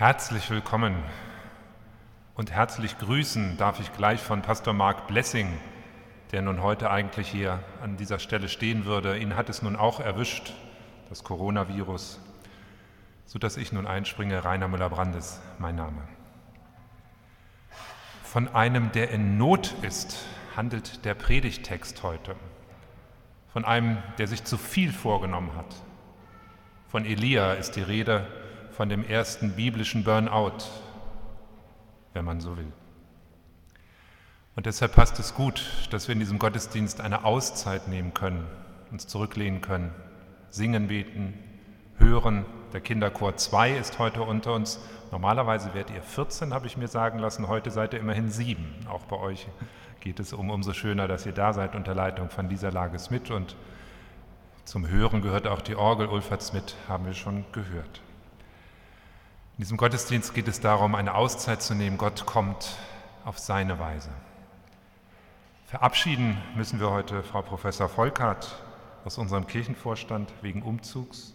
Herzlich willkommen und herzlich grüßen darf ich gleich von Pastor Mark Blessing, der nun heute eigentlich hier an dieser Stelle stehen würde. Ihn hat es nun auch erwischt, das Coronavirus, sodass ich nun einspringe. Rainer Müller-Brandes, mein Name. Von einem, der in Not ist, handelt der Predigtext heute. Von einem, der sich zu viel vorgenommen hat. Von Elia ist die Rede, von dem ersten biblischen Burnout, wenn man so will. Und deshalb passt es gut, dass wir in diesem Gottesdienst eine Auszeit nehmen können, uns zurücklehnen können, singen, beten, hören. Der Kinderchor 2 ist heute unter uns. Normalerweise werdet ihr 14, habe ich mir sagen lassen. Heute seid ihr immerhin sieben. Auch bei euch geht es um umso schöner, dass ihr da seid unter Leitung von Lisa Lages mit. Und zum Hören gehört auch die Orgel Ulferts mit, haben wir schon gehört. In diesem Gottesdienst geht es darum, eine Auszeit zu nehmen. Gott kommt auf seine Weise. Verabschieden müssen wir heute Frau Professor Volkert aus unserem Kirchenvorstand wegen Umzugs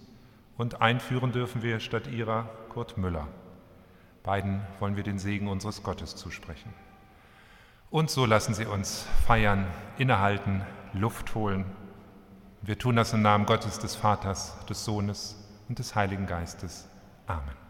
und einführen dürfen wir statt ihrer Kurt Müller. Beiden wollen wir den Segen unseres Gottes zusprechen. Und so lassen Sie uns feiern, innehalten, Luft holen. Wir tun das im Namen Gottes, des Vaters, des Sohnes und des Heiligen Geistes. Amen.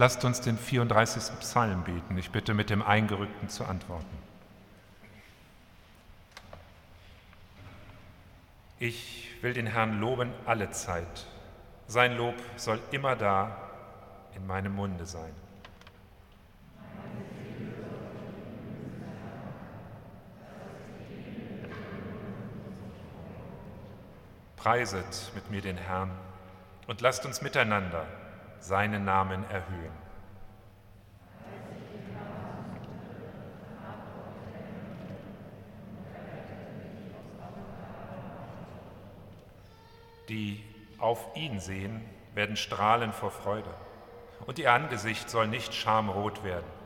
Lasst uns den 34. Psalm beten. Ich bitte mit dem Eingerückten zu antworten. Ich will den Herrn loben alle Zeit. Sein Lob soll immer da in meinem Munde sein. Preiset mit mir den Herrn und lasst uns miteinander seinen Namen erhöhen. Die auf ihn sehen, werden strahlen vor Freude, und ihr Angesicht soll nicht schamrot werden.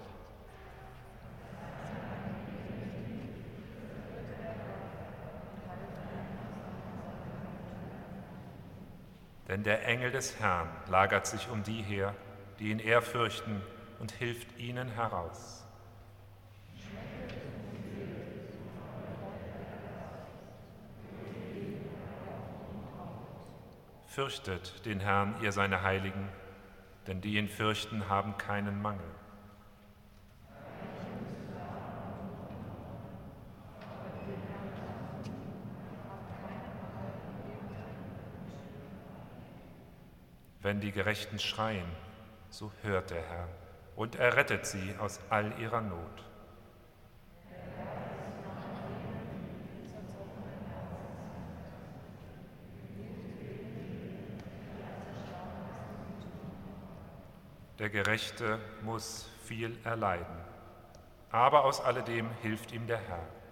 Denn der Engel des Herrn lagert sich um die her, die ihn ehrfürchten, und hilft ihnen heraus. Fürchtet den Herrn, ihr seine Heiligen, denn die ihn fürchten, haben keinen Mangel. Wenn die Gerechten schreien, so hört der Herr und er rettet sie aus all ihrer Not. Der Gerechte muss viel erleiden, aber aus alledem hilft ihm der Herr.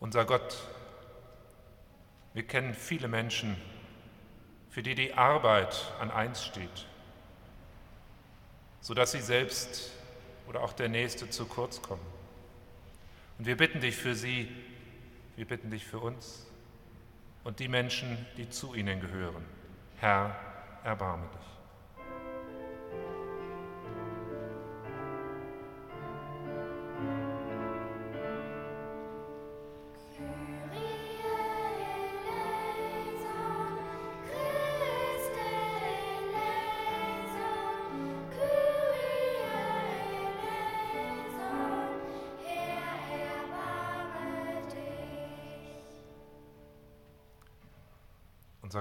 Unser Gott, wir kennen viele Menschen, für die die Arbeit an eins steht, sodass sie selbst oder auch der Nächste zu kurz kommen. Und wir bitten dich für sie, wir bitten dich für uns und die Menschen, die zu ihnen gehören. Herr, erbarme dich.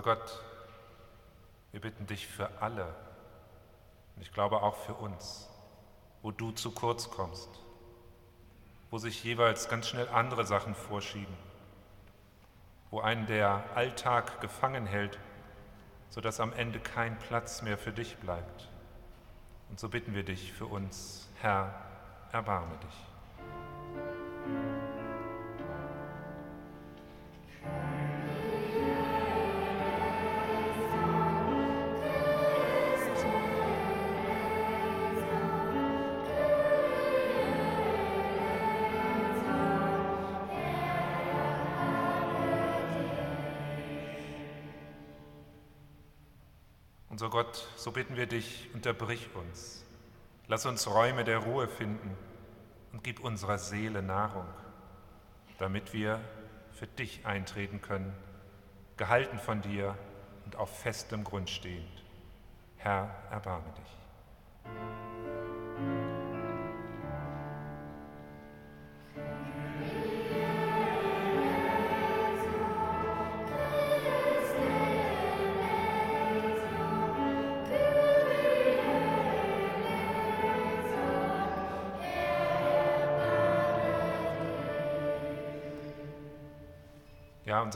Gott, wir bitten dich für alle, und ich glaube auch für uns, wo du zu kurz kommst, wo sich jeweils ganz schnell andere Sachen vorschieben, wo einen der Alltag gefangen hält, sodass am Ende kein Platz mehr für dich bleibt. Und so bitten wir dich für uns, Herr, erbarme dich. Gott, so bitten wir dich, unterbrich uns. Lass uns Räume der Ruhe finden und gib unserer Seele Nahrung, damit wir für dich eintreten können, gehalten von dir und auf festem Grund stehend. Herr, erbarme dich.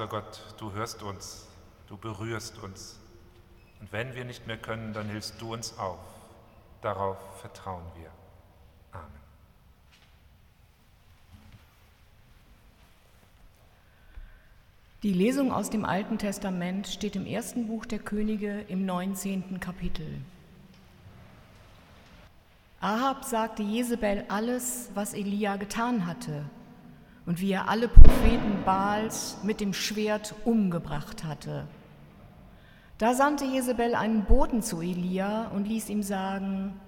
Unser Gott, du hörst uns, du berührst uns. Und wenn wir nicht mehr können, dann hilfst du uns auf. Darauf vertrauen wir. Amen. Die Lesung aus dem Alten Testament steht im ersten Buch der Könige im 19. Kapitel. Ahab sagte Jezebel alles, was Elia getan hatte und wie er alle Propheten Baals mit dem Schwert umgebracht hatte. Da sandte Jezebel einen Boten zu Elia und ließ ihm sagen,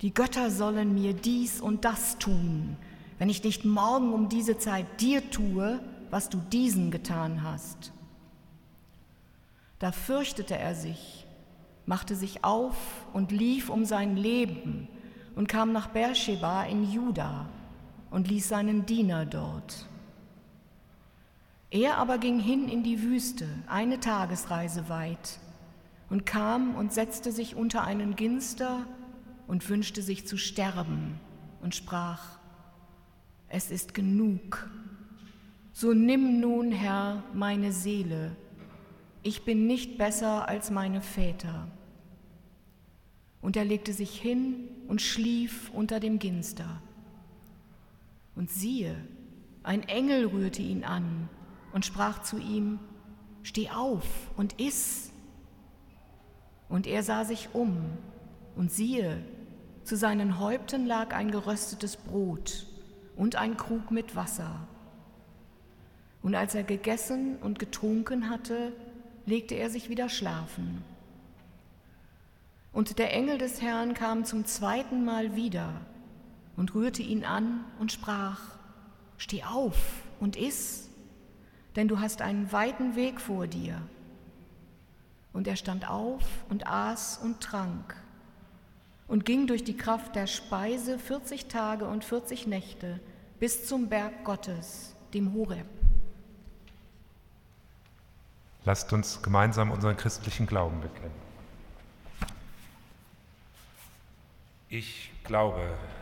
die Götter sollen mir dies und das tun, wenn ich nicht morgen um diese Zeit dir tue, was du diesen getan hast. Da fürchtete er sich, machte sich auf und lief um sein Leben und kam nach Beersheba in Juda und ließ seinen Diener dort. Er aber ging hin in die Wüste, eine Tagesreise weit, und kam und setzte sich unter einen Ginster und wünschte sich zu sterben und sprach, es ist genug, so nimm nun, Herr, meine Seele, ich bin nicht besser als meine Väter. Und er legte sich hin und schlief unter dem Ginster. Und siehe, ein Engel rührte ihn an und sprach zu ihm, Steh auf und iss. Und er sah sich um, und siehe, zu seinen Häupten lag ein geröstetes Brot und ein Krug mit Wasser. Und als er gegessen und getrunken hatte, legte er sich wieder schlafen. Und der Engel des Herrn kam zum zweiten Mal wieder und rührte ihn an und sprach, Steh auf und iss, denn du hast einen weiten Weg vor dir. Und er stand auf und aß und trank und ging durch die Kraft der Speise 40 Tage und 40 Nächte bis zum Berg Gottes, dem Horeb. Lasst uns gemeinsam unseren christlichen Glauben bekennen. Ich glaube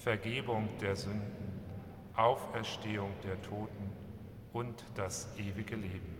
Vergebung der Sünden, Auferstehung der Toten und das ewige Leben.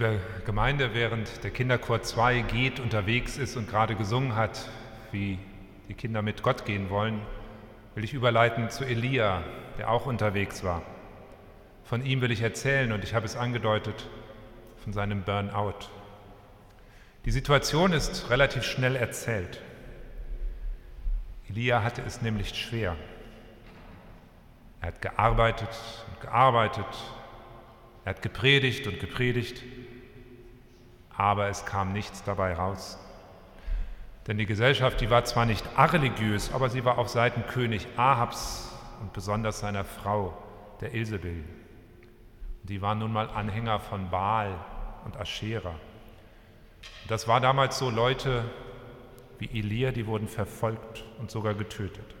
Liebe Gemeinde, während der Kinderchor 2 geht, unterwegs ist und gerade gesungen hat, wie die Kinder mit Gott gehen wollen, will ich überleiten zu Elia, der auch unterwegs war. Von ihm will ich erzählen und ich habe es angedeutet von seinem Burnout. Die Situation ist relativ schnell erzählt. Elia hatte es nämlich schwer. Er hat gearbeitet und gearbeitet, er hat gepredigt und gepredigt, aber es kam nichts dabei raus. Denn die Gesellschaft, die war zwar nicht areligiös, aber sie war auf Seiten König Ahabs und besonders seiner Frau, der Ilsebill. Die waren nun mal Anhänger von Baal und Aschera. Das war damals so Leute wie Elia, die wurden verfolgt und sogar getötet.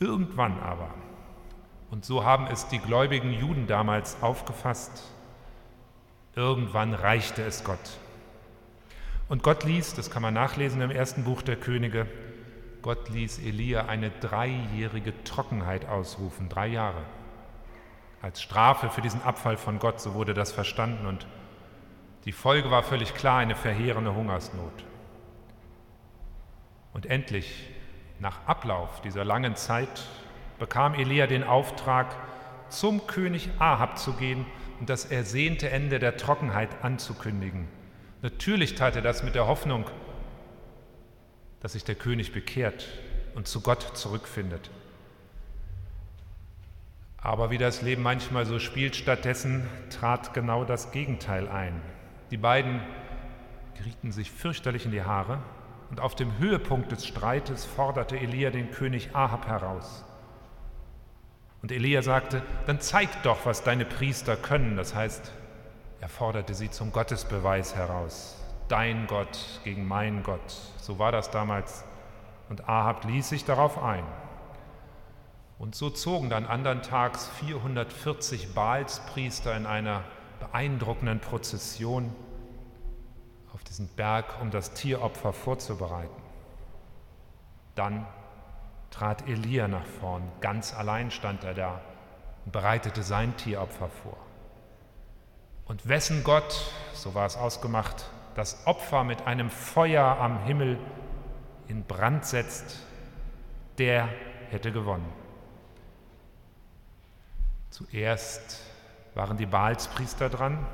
Irgendwann aber, und so haben es die gläubigen Juden damals aufgefasst, irgendwann reichte es Gott. Und Gott ließ, das kann man nachlesen im ersten Buch der Könige, Gott ließ Elia eine dreijährige Trockenheit ausrufen, drei Jahre. Als Strafe für diesen Abfall von Gott, so wurde das verstanden. Und die Folge war völlig klar, eine verheerende Hungersnot. Und endlich, nach Ablauf dieser langen Zeit, bekam Elia den Auftrag, zum König Ahab zu gehen und das ersehnte Ende der Trockenheit anzukündigen. Natürlich tat er das mit der Hoffnung, dass sich der König bekehrt und zu Gott zurückfindet. Aber wie das Leben manchmal so spielt, stattdessen trat genau das Gegenteil ein. Die beiden gerieten sich fürchterlich in die Haare und auf dem Höhepunkt des Streites forderte Elia den König Ahab heraus. Und Elia sagte, dann zeig doch, was deine Priester können. Das heißt, er forderte sie zum Gottesbeweis heraus. Dein Gott gegen mein Gott. So war das damals. Und Ahab ließ sich darauf ein. Und so zogen dann andern Tags 440 Baalspriester in einer beeindruckenden Prozession auf diesen Berg, um das Tieropfer vorzubereiten. Dann trat Elia nach vorn. Ganz allein stand er da und bereitete sein Tieropfer vor. Und wessen Gott, so war es ausgemacht, das Opfer mit einem Feuer am Himmel in Brand setzt, der hätte gewonnen. Zuerst waren die Baalspriester dran,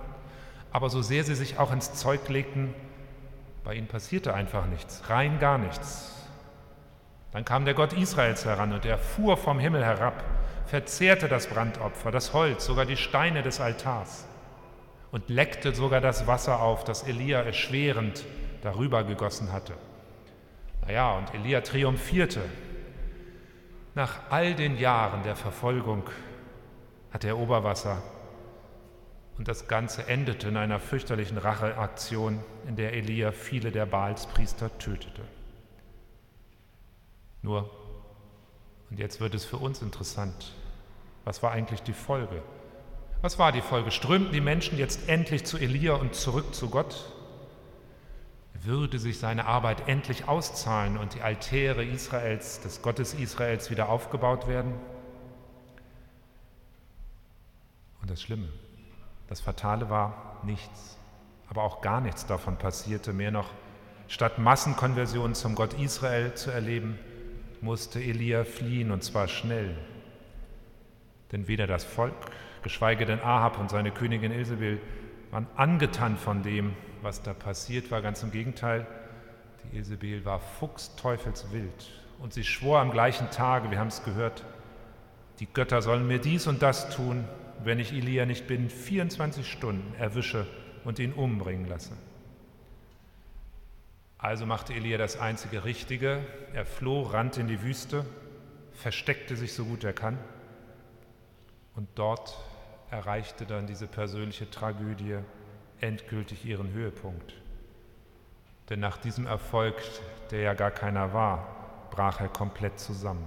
aber so sehr sie sich auch ins Zeug legten, bei ihnen passierte einfach nichts, rein gar nichts. Dann kam der Gott Israels heran und er fuhr vom Himmel herab, verzehrte das Brandopfer, das Holz, sogar die Steine des Altars und leckte sogar das Wasser auf, das Elia erschwerend darüber gegossen hatte. Naja, und Elia triumphierte. Nach all den Jahren der Verfolgung hatte er Oberwasser und das Ganze endete in einer fürchterlichen Racheaktion, in der Elia viele der Baalspriester tötete. Nur, und jetzt wird es für uns interessant, was war eigentlich die Folge? Was war die Folge? Strömten die Menschen jetzt endlich zu Elia und zurück zu Gott? Würde sich seine Arbeit endlich auszahlen und die Altäre Israels, des Gottes Israels, wieder aufgebaut werden? Und das Schlimme, das Fatale war nichts, aber auch gar nichts davon passierte. Mehr noch, statt Massenkonversion zum Gott Israel zu erleben, musste Elia fliehen und zwar schnell. Denn weder das Volk, geschweige denn Ahab und seine Königin Ilsebill waren angetan von dem, was da passiert war. Ganz im Gegenteil, die Ilsebill war fuchsteufelswild und sie schwor am gleichen Tage, wir haben es gehört, die Götter sollen mir dies und das tun, wenn ich Elia nicht binnen 24 Stunden erwische und ihn umbringen lasse. Also machte Elia das einzige Richtige. Er floh, rannte in die Wüste, versteckte sich so gut er kann. Und dort erreichte dann diese persönliche Tragödie endgültig ihren Höhepunkt. Denn nach diesem Erfolg, der ja gar keiner war, brach er komplett zusammen.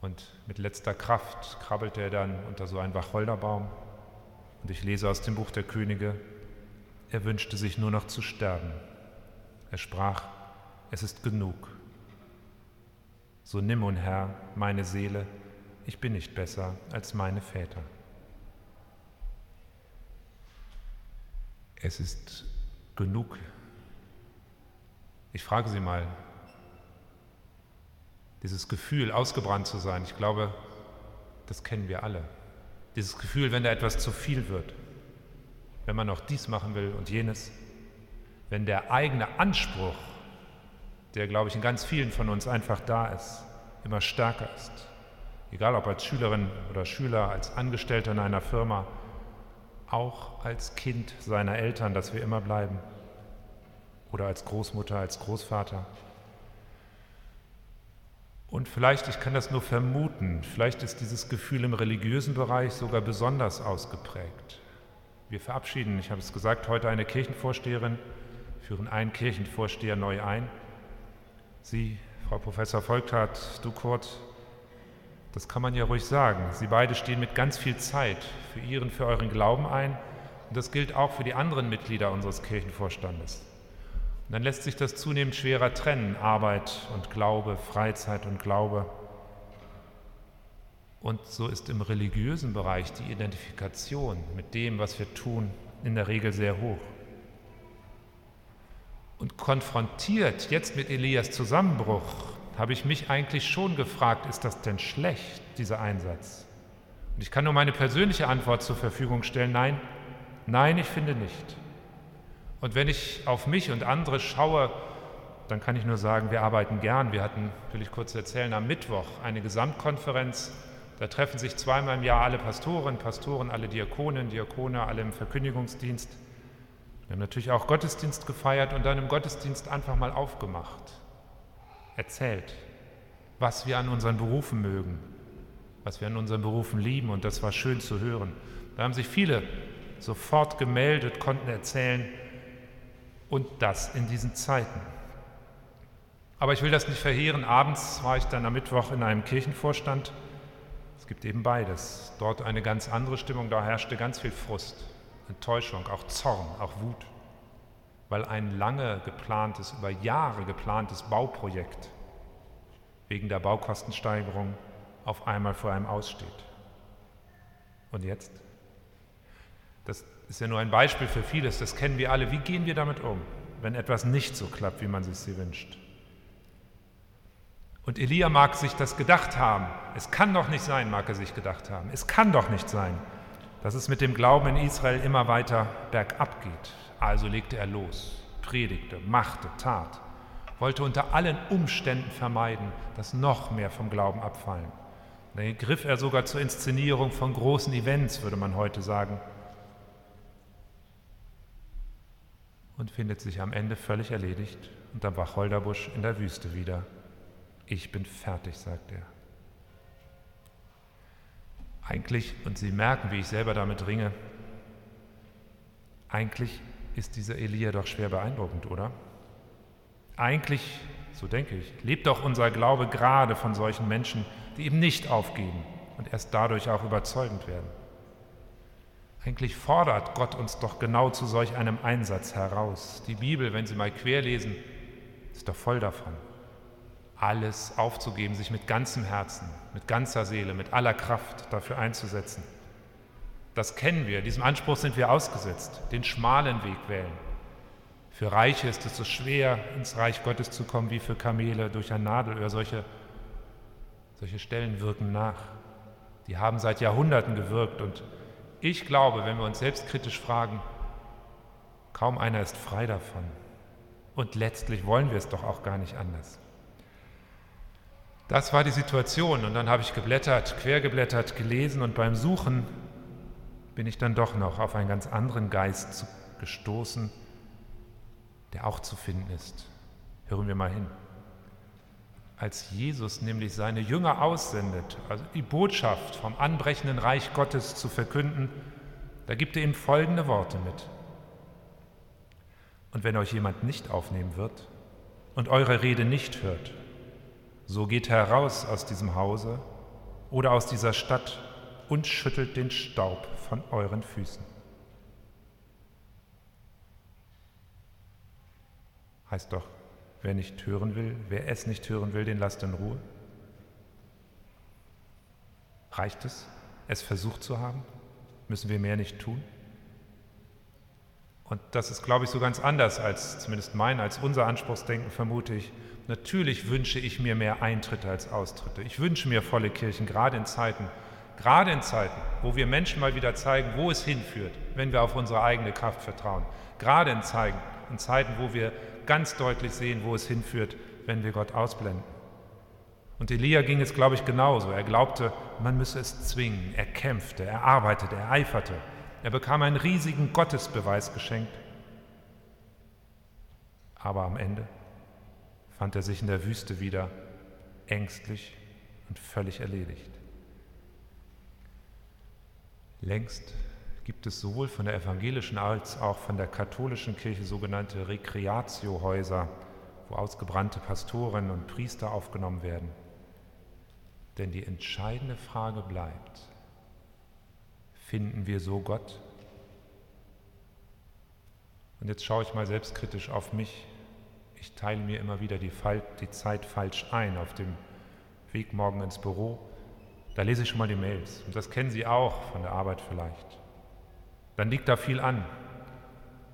Und mit letzter Kraft krabbelte er dann unter so einen Wacholderbaum. Und ich lese aus dem Buch der Könige, er wünschte sich nur noch zu sterben. Er sprach, es ist genug. So nimm, o Herr, meine Seele, ich bin nicht besser als meine Väter. Es ist genug. Ich frage Sie mal, dieses Gefühl, ausgebrannt zu sein, ich glaube, das kennen wir alle. Dieses Gefühl, wenn da etwas zu viel wird, wenn man noch dies machen will und jenes, wenn der eigene Anspruch, der, glaube ich, in ganz vielen von uns einfach da ist, immer stärker ist. Egal ob als Schülerin oder Schüler, als Angestellter in einer Firma, auch als Kind seiner Eltern, dass wir immer bleiben. Oder als Großmutter, als Großvater. Und vielleicht, ich kann das nur vermuten, vielleicht ist dieses Gefühl im religiösen Bereich sogar besonders ausgeprägt. Wir verabschieden, ich habe es gesagt, heute eine Kirchenvorsteherin, führen einen Kirchenvorsteher neu ein. Sie, Frau Professor Volkart, du Kurt, das kann man ja ruhig sagen. Sie beide stehen mit ganz viel Zeit für Ihren, für euren Glauben ein. Und das gilt auch für die anderen Mitglieder unseres Kirchenvorstandes. Und dann lässt sich das zunehmend schwerer trennen, Arbeit und Glaube, Freizeit und Glaube. Und so ist im religiösen Bereich die Identifikation mit dem, was wir tun, in der Regel sehr hoch. Und konfrontiert jetzt mit Elias Zusammenbruch, habe ich mich eigentlich schon gefragt, ist das denn schlecht, dieser Einsatz? Und ich kann nur meine persönliche Antwort zur Verfügung stellen, nein, nein, ich finde nicht. Und wenn ich auf mich und andere schaue, dann kann ich nur sagen, wir arbeiten gern. Wir hatten, will ich kurz erzählen, am Mittwoch eine Gesamtkonferenz. Da treffen sich zweimal im Jahr alle Pastoren, Pastoren, alle Diakonen, Diakone, alle im Verkündigungsdienst. Wir haben natürlich auch Gottesdienst gefeiert und dann im Gottesdienst einfach mal aufgemacht, erzählt, was wir an unseren Berufen mögen, was wir an unseren Berufen lieben und das war schön zu hören. Da haben sich viele sofort gemeldet, konnten erzählen, und das in diesen Zeiten. Aber ich will das nicht verheeren. Abends war ich dann am Mittwoch in einem Kirchenvorstand. Es gibt eben beides. Dort eine ganz andere Stimmung, da herrschte ganz viel Frust, Enttäuschung, auch Zorn, auch Wut, weil ein lange geplantes, über Jahre geplantes Bauprojekt wegen der Baukostensteigerung auf einmal vor einem aussteht. Und jetzt? Das ist ja nur ein Beispiel für vieles, das kennen wir alle. Wie gehen wir damit um, wenn etwas nicht so klappt, wie man sich sie wünscht? Und Elia mag sich das gedacht haben. Es kann doch nicht sein, mag er sich gedacht haben. Es kann doch nicht sein, dass es mit dem Glauben in Israel immer weiter bergab geht. Also legte er los, predigte, machte, tat, wollte unter allen Umständen vermeiden, dass noch mehr vom Glauben abfallen. Dann griff er sogar zur Inszenierung von großen Events, würde man heute sagen, und findet sich am Ende völlig erledigt unterm Wacholderbusch in der Wüste wieder. Ich bin fertig, sagt er. Eigentlich, und Sie merken, wie ich selber damit ringe, eigentlich ist dieser Elia doch schwer beeindruckend, oder? Eigentlich, so denke ich, lebt doch unser Glaube gerade von solchen Menschen, die eben nicht aufgeben und erst dadurch auch überzeugend werden. Eigentlich fordert Gott uns doch genau zu solch einem Einsatz heraus. Die Bibel, wenn Sie mal querlesen, ist doch voll davon. Alles aufzugeben, sich mit ganzem Herzen, mit ganzer Seele, mit aller Kraft dafür einzusetzen. Das kennen wir, diesem Anspruch sind wir ausgesetzt, den schmalen Weg wählen. Für Reiche ist es so schwer, ins Reich Gottes zu kommen, wie für Kamele durch ein Nadelöhr. Solche, solche Stellen wirken nach. Die haben seit Jahrhunderten gewirkt und ich glaube, wenn wir uns selbstkritisch fragen, kaum einer ist frei davon. Und letztlich wollen wir es doch auch gar nicht anders. Das war die Situation und dann habe ich geblättert, quergeblättert, gelesen und beim Suchen bin ich dann doch noch auf einen ganz anderen Geist gestoßen, der auch zu finden ist. Hören wir mal hin als Jesus nämlich seine Jünger aussendet, also die Botschaft vom anbrechenden Reich Gottes zu verkünden, da gibt er ihm folgende Worte mit. Und wenn euch jemand nicht aufnehmen wird und eure Rede nicht hört, so geht heraus aus diesem Hause oder aus dieser Stadt und schüttelt den Staub von euren Füßen. Heißt doch, Wer nicht hören will, wer es nicht hören will, den lasst in Ruhe. Reicht es, es versucht zu haben? Müssen wir mehr nicht tun? Und das ist, glaube ich, so ganz anders als zumindest mein, als unser Anspruchsdenken, vermute ich. Natürlich wünsche ich mir mehr Eintritte als Austritte. Ich wünsche mir volle Kirchen, gerade in Zeiten, gerade in Zeiten, wo wir Menschen mal wieder zeigen, wo es hinführt, wenn wir auf unsere eigene Kraft vertrauen. Gerade in Zeiten, in Zeiten, wo wir ganz deutlich sehen, wo es hinführt, wenn wir Gott ausblenden. Und Elia ging es, glaube ich, genauso. Er glaubte, man müsse es zwingen. Er kämpfte, er arbeitete, er eiferte. Er bekam einen riesigen Gottesbeweis geschenkt. Aber am Ende fand er sich in der Wüste wieder ängstlich und völlig erledigt. Längst gibt es sowohl von der evangelischen als auch von der katholischen Kirche sogenannte Rekreatiohäuser, wo ausgebrannte Pastoren und Priester aufgenommen werden. Denn die entscheidende Frage bleibt, finden wir so Gott? Und jetzt schaue ich mal selbstkritisch auf mich ich teile mir immer wieder die, die, Zeit falsch ein auf dem Weg morgen ins Büro. Da lese ich schon mal die Mails. Und das kennen Sie auch von der Arbeit vielleicht. Dann liegt da viel an.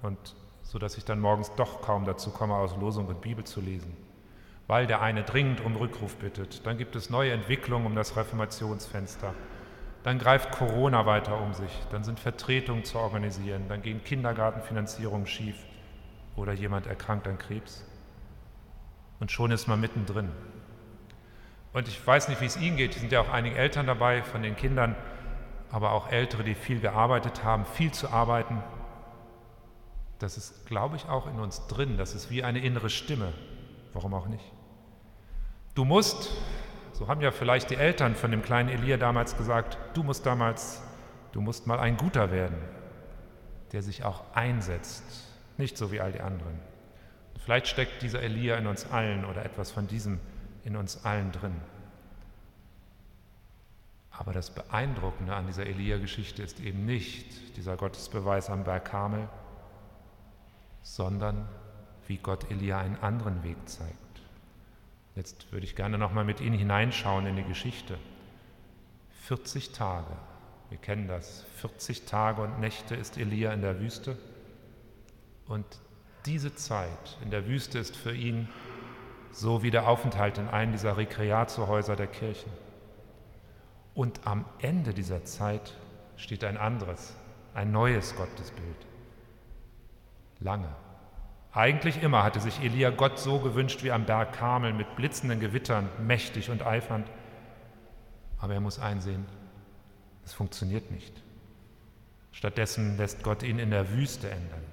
Und so dass ich dann morgens doch kaum dazu komme, aus Losung und Bibel zu lesen. Weil der eine dringend um Rückruf bittet. Dann gibt es neue Entwicklungen um das Reformationsfenster. Dann greift Corona weiter um sich. Dann sind Vertretungen zu organisieren. Dann gehen Kindergartenfinanzierungen schief. Oder jemand erkrankt an Krebs und schon ist man mittendrin. Und ich weiß nicht, wie es Ihnen geht. Es sind ja auch einige Eltern dabei von den Kindern, aber auch Ältere, die viel gearbeitet haben, viel zu arbeiten. Das ist, glaube ich, auch in uns drin. Das ist wie eine innere Stimme. Warum auch nicht? Du musst, so haben ja vielleicht die Eltern von dem kleinen Elia damals gesagt, du musst damals, du musst mal ein Guter werden, der sich auch einsetzt, nicht so wie all die anderen. Vielleicht steckt dieser Elia in uns allen oder etwas von diesem in uns allen drin. Aber das Beeindruckende an dieser Elia-Geschichte ist eben nicht dieser Gottesbeweis am Berg Karmel, sondern wie Gott Elia einen anderen Weg zeigt. Jetzt würde ich gerne nochmal mit Ihnen hineinschauen in die Geschichte. 40 Tage, wir kennen das, 40 Tage und Nächte ist Elia in der Wüste und diese Zeit in der Wüste ist für ihn so wie der Aufenthalt in einem dieser Rekreatiohäuser der Kirchen. Und am Ende dieser Zeit steht ein anderes, ein neues Gottesbild. Lange. Eigentlich immer hatte sich Elia Gott so gewünscht wie am Berg Karmel mit blitzenden Gewittern, mächtig und eifernd. Aber er muss einsehen, es funktioniert nicht. Stattdessen lässt Gott ihn in der Wüste ändern.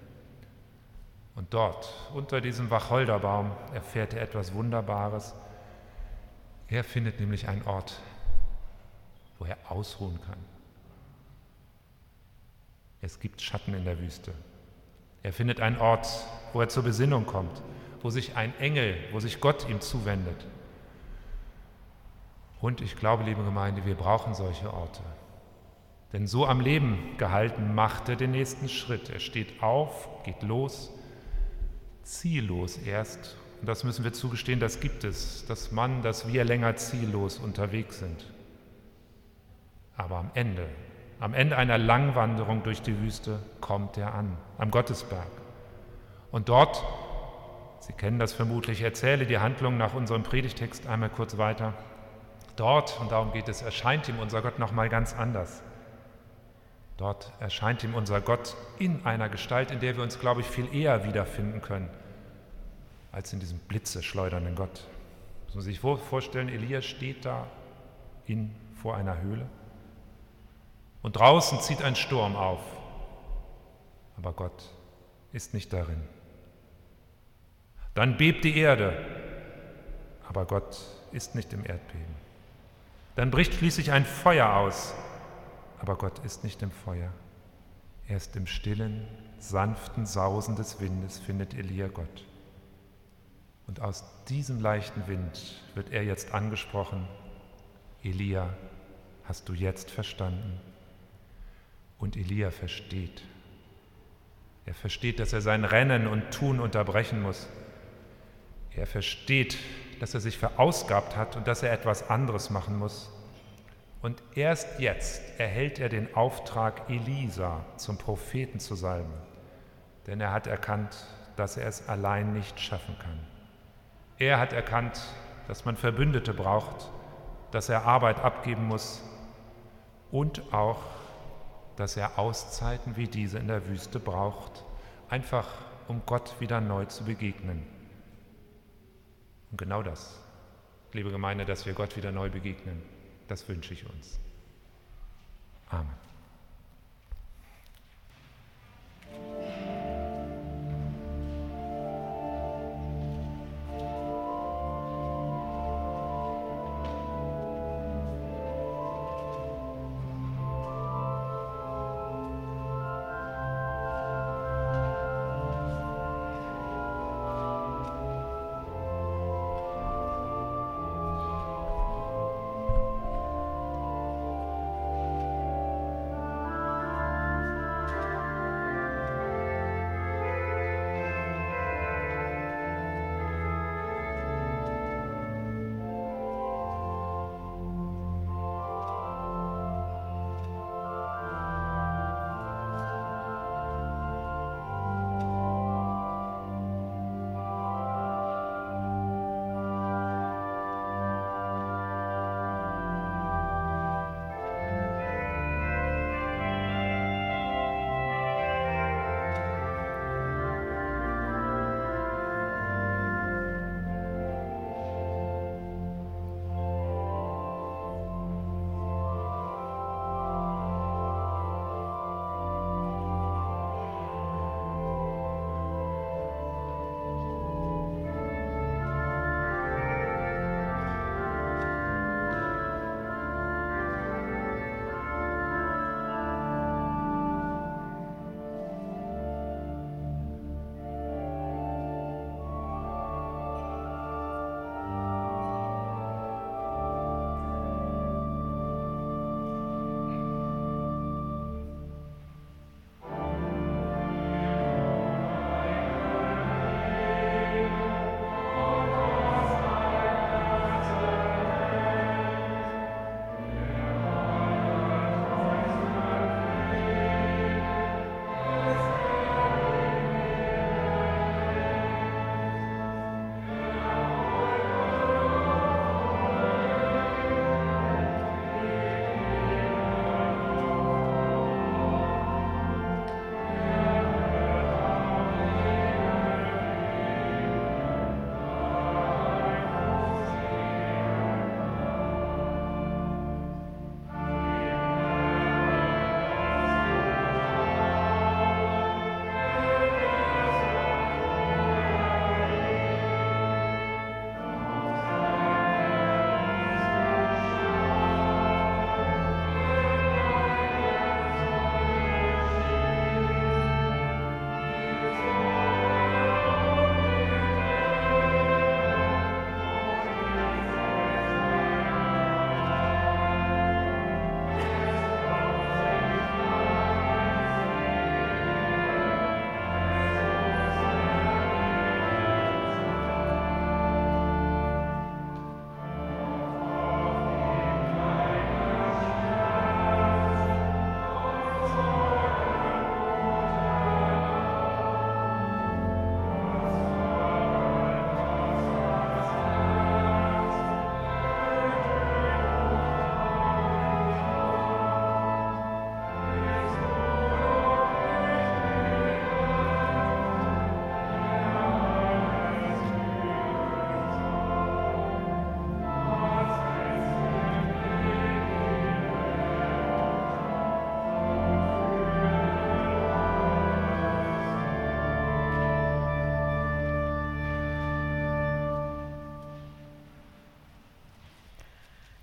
Und dort, unter diesem Wacholderbaum, erfährt er etwas Wunderbares. Er findet nämlich einen Ort, wo er ausruhen kann. Es gibt Schatten in der Wüste. Er findet einen Ort, wo er zur Besinnung kommt, wo sich ein Engel, wo sich Gott ihm zuwendet. Und ich glaube, liebe Gemeinde, wir brauchen solche Orte. Denn so am Leben gehalten macht er den nächsten Schritt. Er steht auf, geht los ziellos erst. Und das müssen wir zugestehen, das gibt es, dass man, dass wir länger ziellos unterwegs sind. Aber am Ende, am Ende einer Langwanderung durch die Wüste kommt er an, am Gottesberg. Und dort, Sie kennen das vermutlich, erzähle die Handlung nach unserem Predigtext einmal kurz weiter. Dort, und darum geht es, erscheint ihm unser Gott nochmal ganz anders. Dort erscheint ihm unser Gott in einer Gestalt, in der wir uns, glaube ich, viel eher wiederfinden können, als in diesem Blitze schleudernden Gott. Muss man sich vorstellen, Elias steht da in, vor einer Höhle und draußen zieht ein Sturm auf, aber Gott ist nicht darin. Dann bebt die Erde, aber Gott ist nicht im Erdbeben. Dann bricht schließlich ein Feuer aus, aber Gott ist nicht im Feuer. Erst im stillen, sanften Sausen des Windes findet Elia Gott. Und aus diesem leichten Wind wird er jetzt angesprochen. Elia, hast du jetzt verstanden? Und Elia versteht. Er versteht, dass er sein Rennen und Tun unterbrechen muss. Er versteht, dass er sich verausgabt hat und dass er etwas anderes machen muss. Und erst jetzt erhält er den Auftrag, Elisa zum Propheten zu salben. denn er hat erkannt, dass er es allein nicht schaffen kann. Er hat erkannt, dass man Verbündete braucht, dass er Arbeit abgeben muss und auch, dass er Auszeiten wie diese in der Wüste braucht, einfach um Gott wieder neu zu begegnen. Und genau das, liebe Gemeinde, dass wir Gott wieder neu begegnen, das wünsche ich uns. Amen.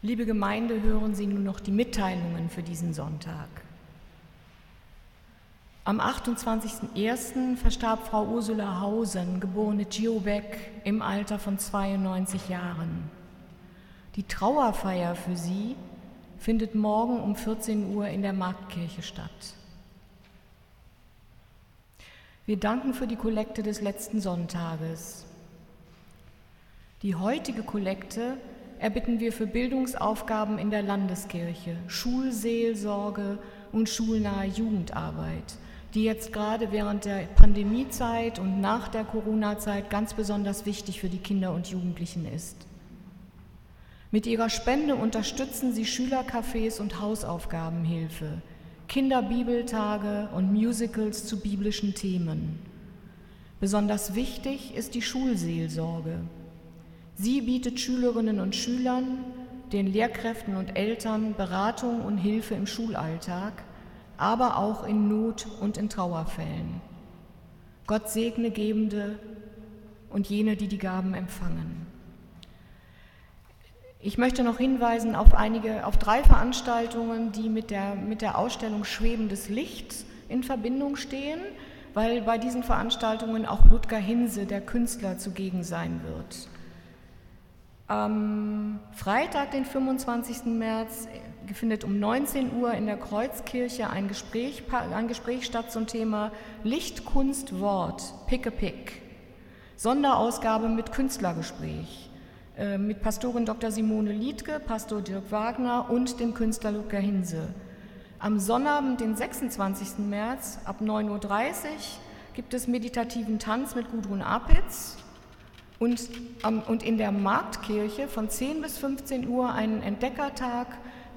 Liebe Gemeinde, hören Sie nun noch die Mitteilungen für diesen Sonntag. Am 28.01. verstarb Frau Ursula Hausen, geborene Giobeck, im Alter von 92 Jahren. Die Trauerfeier für sie findet morgen um 14 Uhr in der Marktkirche statt. Wir danken für die Kollekte des letzten Sonntages. Die heutige Kollekte erbitten wir für Bildungsaufgaben in der Landeskirche, Schulseelsorge und schulnahe Jugendarbeit, die jetzt gerade während der Pandemiezeit und nach der Corona-Zeit ganz besonders wichtig für die Kinder und Jugendlichen ist. Mit ihrer Spende unterstützen sie Schülercafés und Hausaufgabenhilfe, Kinderbibeltage und Musicals zu biblischen Themen. Besonders wichtig ist die Schulseelsorge. Sie bietet Schülerinnen und Schülern, den Lehrkräften und Eltern Beratung und Hilfe im Schulalltag, aber auch in Not und in Trauerfällen. Gott segne Gebende und jene, die die Gaben empfangen. Ich möchte noch hinweisen auf einige, auf drei Veranstaltungen, die mit der, mit der Ausstellung Schwebendes Licht in Verbindung stehen, weil bei diesen Veranstaltungen auch Ludger Hinse, der Künstler, zugegen sein wird. Am Freitag, den 25. März, findet um 19 Uhr in der Kreuzkirche ein Gespräch, ein Gespräch statt zum Thema Licht, Kunst, Wort, Pick a Pick. Sonderausgabe mit Künstlergespräch äh, mit Pastorin Dr. Simone Liedke, Pastor Dirk Wagner und dem Künstler Luca Hinse. Am Sonnabend, den 26. März ab 9.30 Uhr gibt es meditativen Tanz mit Gudrun Apitz und, und in der Marktkirche von 10 bis 15 Uhr einen Entdeckertag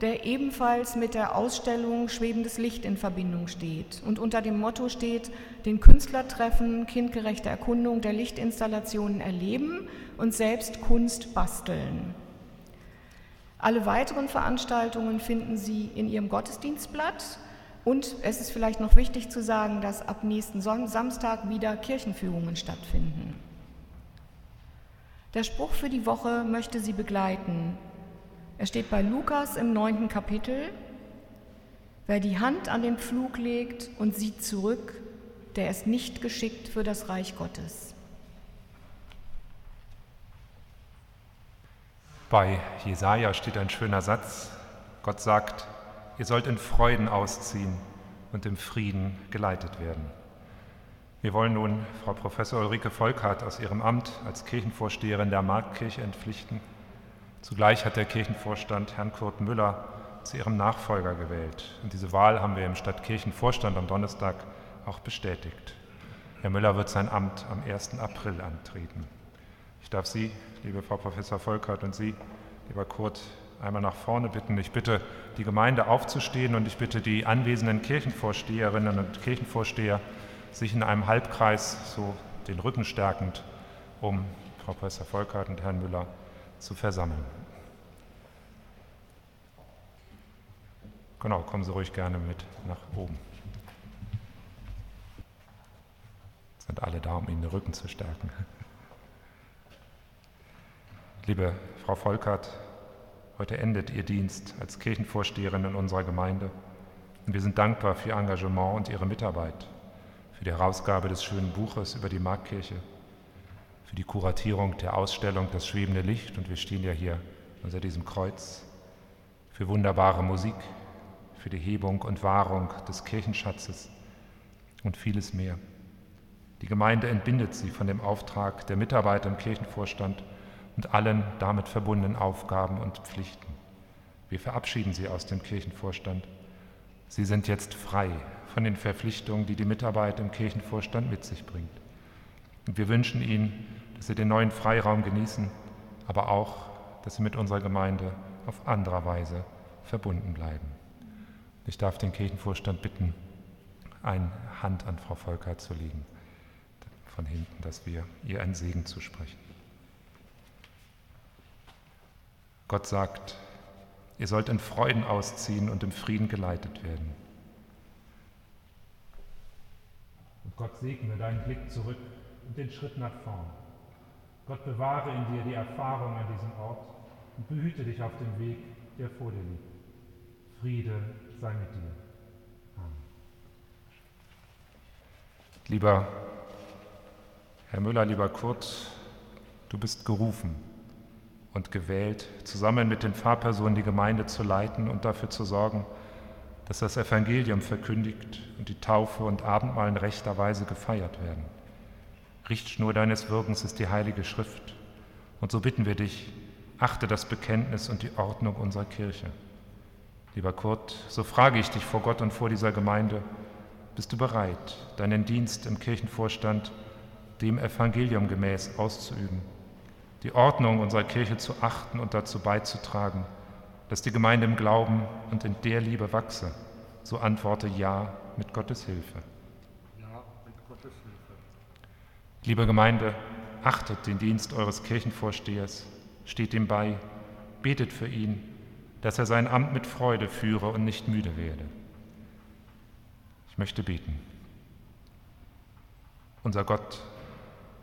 der ebenfalls mit der Ausstellung Schwebendes Licht in Verbindung steht und unter dem Motto steht, den Künstler treffen, kindgerechte Erkundung der Lichtinstallationen erleben und selbst Kunst basteln. Alle weiteren Veranstaltungen finden Sie in Ihrem Gottesdienstblatt und es ist vielleicht noch wichtig zu sagen, dass ab nächsten Samstag wieder Kirchenführungen stattfinden. Der Spruch für die Woche möchte Sie begleiten. Er steht bei Lukas im neunten Kapitel. Wer die Hand an den Pflug legt und sieht zurück, der ist nicht geschickt für das Reich Gottes. Bei Jesaja steht ein schöner Satz. Gott sagt, ihr sollt in Freuden ausziehen und im Frieden geleitet werden. Wir wollen nun Frau Professor Ulrike Volkart aus ihrem Amt als Kirchenvorsteherin der Marktkirche entpflichten. Zugleich hat der Kirchenvorstand Herrn Kurt Müller zu ihrem Nachfolger gewählt. Und diese Wahl haben wir im Stadtkirchenvorstand am Donnerstag auch bestätigt. Herr Müller wird sein Amt am 1. April antreten. Ich darf Sie, liebe Frau Professor Volkert und Sie, lieber Kurt, einmal nach vorne bitten. Ich bitte die Gemeinde aufzustehen und ich bitte die anwesenden Kirchenvorsteherinnen und Kirchenvorsteher, sich in einem Halbkreis so den Rücken stärkend um Frau Professor Volkert und Herrn Müller zu versammeln. Genau, kommen Sie ruhig gerne mit nach oben. Sind alle da, um Ihnen den Rücken zu stärken. Liebe Frau Volkert, heute endet Ihr Dienst als Kirchenvorsteherin in unserer Gemeinde. Und wir sind dankbar für Ihr Engagement und Ihre Mitarbeit, für die Herausgabe des schönen Buches über die Marktkirche für die Kuratierung der Ausstellung Das schwebende Licht. Und wir stehen ja hier unter diesem Kreuz für wunderbare Musik, für die Hebung und Wahrung des Kirchenschatzes und vieles mehr. Die Gemeinde entbindet sie von dem Auftrag der Mitarbeiter im Kirchenvorstand und allen damit verbundenen Aufgaben und Pflichten. Wir verabschieden sie aus dem Kirchenvorstand. Sie sind jetzt frei von den Verpflichtungen, die die Mitarbeit im Kirchenvorstand mit sich bringt. Und wir wünschen Ihnen, dass Sie den neuen Freiraum genießen, aber auch, dass Sie mit unserer Gemeinde auf andere Weise verbunden bleiben. Ich darf den Kirchenvorstand bitten, eine Hand an Frau Volker zu legen, von hinten, dass wir ihr einen Segen zusprechen. Gott sagt, ihr sollt in Freuden ausziehen und im Frieden geleitet werden. Und Gott segne deinen Blick zurück und den Schritt nach vorn. Gott bewahre in dir die Erfahrung an diesem Ort und behüte dich auf dem Weg, der vor dir liegt. Friede sei mit dir. Amen. Lieber Herr Müller, lieber Kurt, du bist gerufen und gewählt, zusammen mit den Pfarrpersonen die Gemeinde zu leiten und dafür zu sorgen, dass das Evangelium verkündigt und die Taufe und Abendmahl in rechter Weise gefeiert werden. Richtschnur deines Wirkens ist die Heilige Schrift. Und so bitten wir dich, achte das Bekenntnis und die Ordnung unserer Kirche. Lieber Kurt, so frage ich dich vor Gott und vor dieser Gemeinde, bist du bereit, deinen Dienst im Kirchenvorstand dem Evangelium gemäß auszuüben, die Ordnung unserer Kirche zu achten und dazu beizutragen, dass die Gemeinde im Glauben und in der Liebe wachse. So antworte Ja mit Gottes Hilfe. Ja mit Gottes Hilfe. Liebe Gemeinde, achtet den Dienst eures Kirchenvorstehers, steht ihm bei, betet für ihn, dass er sein Amt mit Freude führe und nicht müde werde. Ich möchte beten. Unser Gott,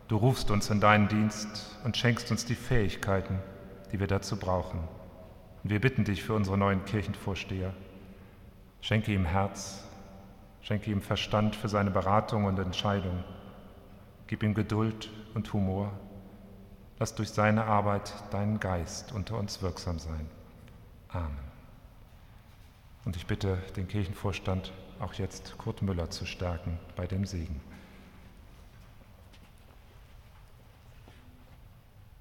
Du rufst uns in deinen Dienst und schenkst uns die Fähigkeiten, die wir dazu brauchen. Und wir bitten dich für unsere neuen Kirchenvorsteher. Schenke ihm Herz, schenke ihm Verstand für seine Beratung und Entscheidung. Gib ihm Geduld und Humor. Lass durch seine Arbeit deinen Geist unter uns wirksam sein. Amen. Und ich bitte den Kirchenvorstand, auch jetzt Kurt Müller zu stärken bei dem Segen.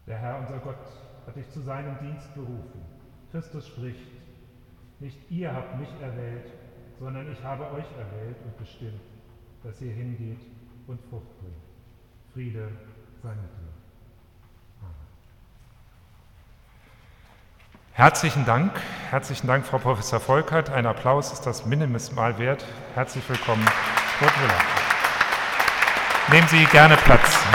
Der Herr, unser Gott, hat dich zu seinem Dienst berufen. Christus spricht, nicht ihr habt mich erwählt, sondern ich habe euch erwählt und bestimmt, dass ihr hingeht und Frucht bringt. Friede sei mit dir. Herzlichen Dank, herzlichen Dank, Frau Professor Volkert. Ein Applaus ist das Minimal wert. Herzlich willkommen, Kurt Müller. Nehmen Sie gerne Platz.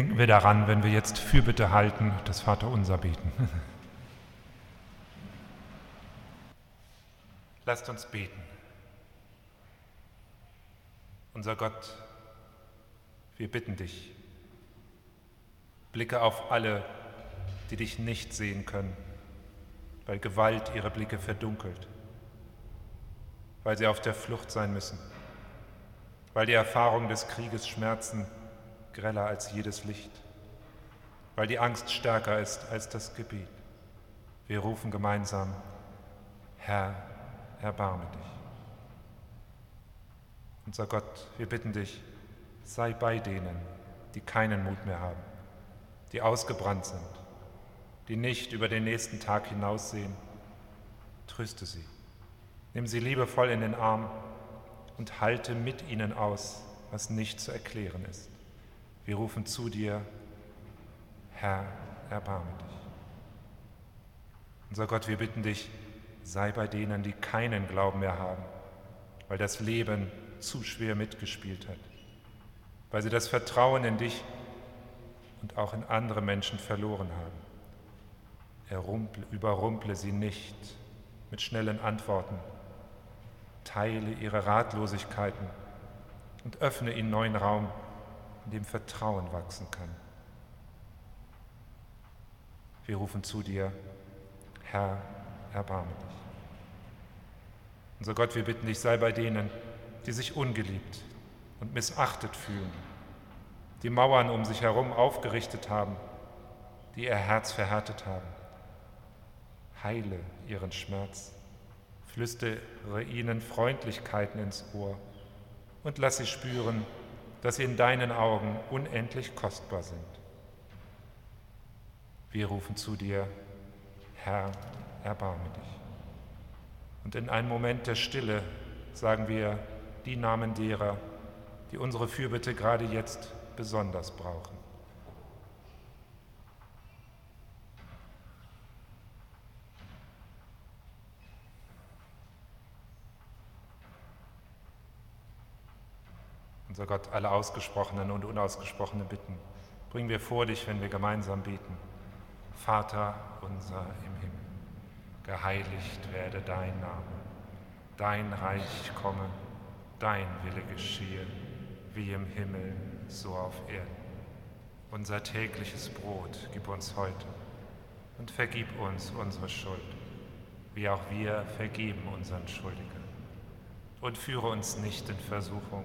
Denken wir daran, wenn wir jetzt Fürbitte halten, das Vaterunser beten. Lasst uns beten. Unser Gott, wir bitten dich, blicke auf alle, die dich nicht sehen können, weil Gewalt ihre Blicke verdunkelt, weil sie auf der Flucht sein müssen, weil die Erfahrung des Krieges Schmerzen greller als jedes Licht, weil die Angst stärker ist als das Gebet. Wir rufen gemeinsam, Herr, erbarme dich. Unser Gott, wir bitten dich, sei bei denen, die keinen Mut mehr haben, die ausgebrannt sind, die nicht über den nächsten Tag hinaussehen. Tröste sie, nimm sie liebevoll in den Arm und halte mit ihnen aus, was nicht zu erklären ist. Wir rufen zu dir, Herr, erbarme dich. Unser Gott, wir bitten dich, sei bei denen, die keinen Glauben mehr haben, weil das Leben zu schwer mitgespielt hat, weil sie das Vertrauen in dich und auch in andere Menschen verloren haben. Errumple, überrumple sie nicht mit schnellen Antworten, teile ihre Ratlosigkeiten und öffne ihnen neuen Raum, in dem Vertrauen wachsen kann. Wir rufen zu dir, Herr, erbarme dich. Unser Gott, wir bitten dich, sei bei denen, die sich ungeliebt und missachtet fühlen, die Mauern um sich herum aufgerichtet haben, die ihr Herz verhärtet haben. Heile ihren Schmerz, flüstere ihnen Freundlichkeiten ins Ohr und lass sie spüren, dass sie in deinen Augen unendlich kostbar sind. Wir rufen zu dir, Herr, erbarme dich. Und in einem Moment der Stille sagen wir die Namen derer, die unsere Fürbitte gerade jetzt besonders brauchen. Unser Gott, alle ausgesprochenen und unausgesprochenen Bitten bringen wir vor dich, wenn wir gemeinsam beten. Vater unser im Himmel, geheiligt werde dein Name, dein Reich komme, dein Wille geschehe, wie im Himmel, so auf Erden. Unser tägliches Brot gib uns heute und vergib uns unsere Schuld, wie auch wir vergeben unseren Schuldigen. Und führe uns nicht in Versuchung,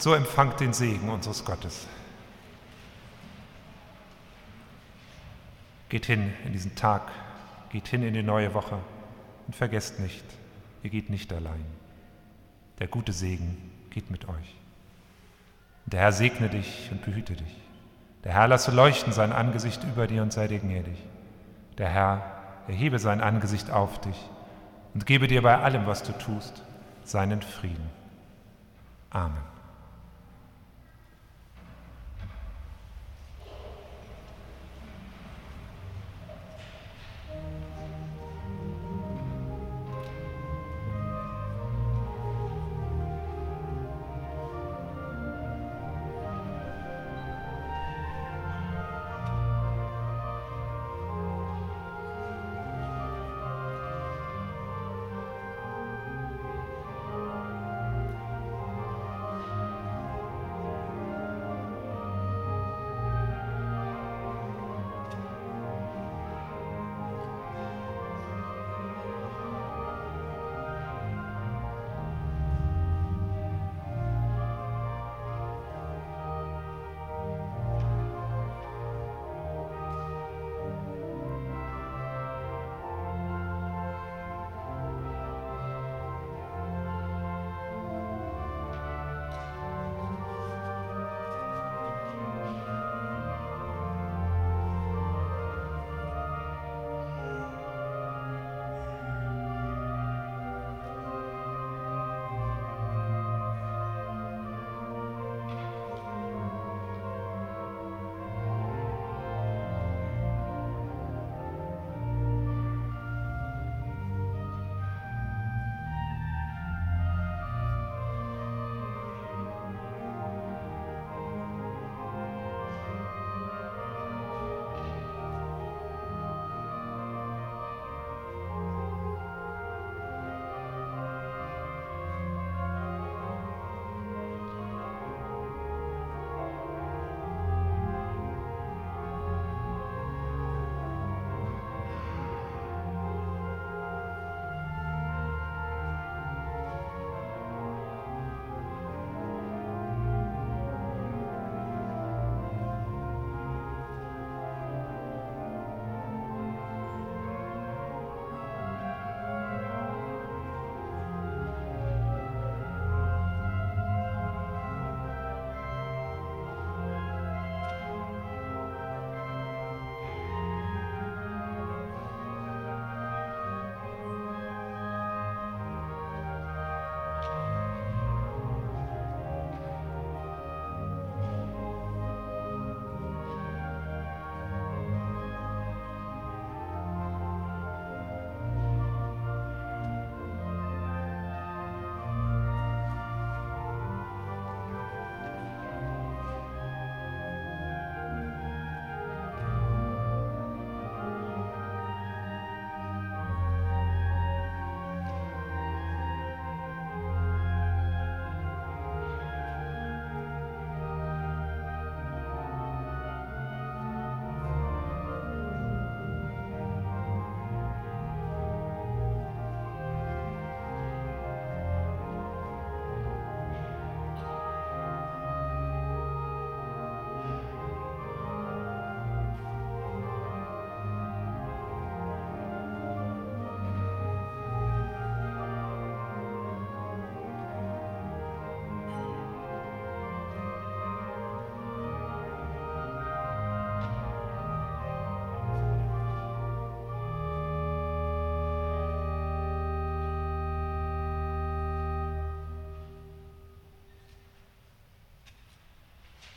Und so empfangt den Segen unseres Gottes. Geht hin in diesen Tag, geht hin in die neue Woche und vergesst nicht, ihr geht nicht allein. Der gute Segen geht mit euch. Der Herr segne dich und behüte dich. Der Herr lasse leuchten sein Angesicht über dir und sei dir gnädig. Der Herr erhebe sein Angesicht auf dich und gebe dir bei allem, was du tust, seinen Frieden. Amen.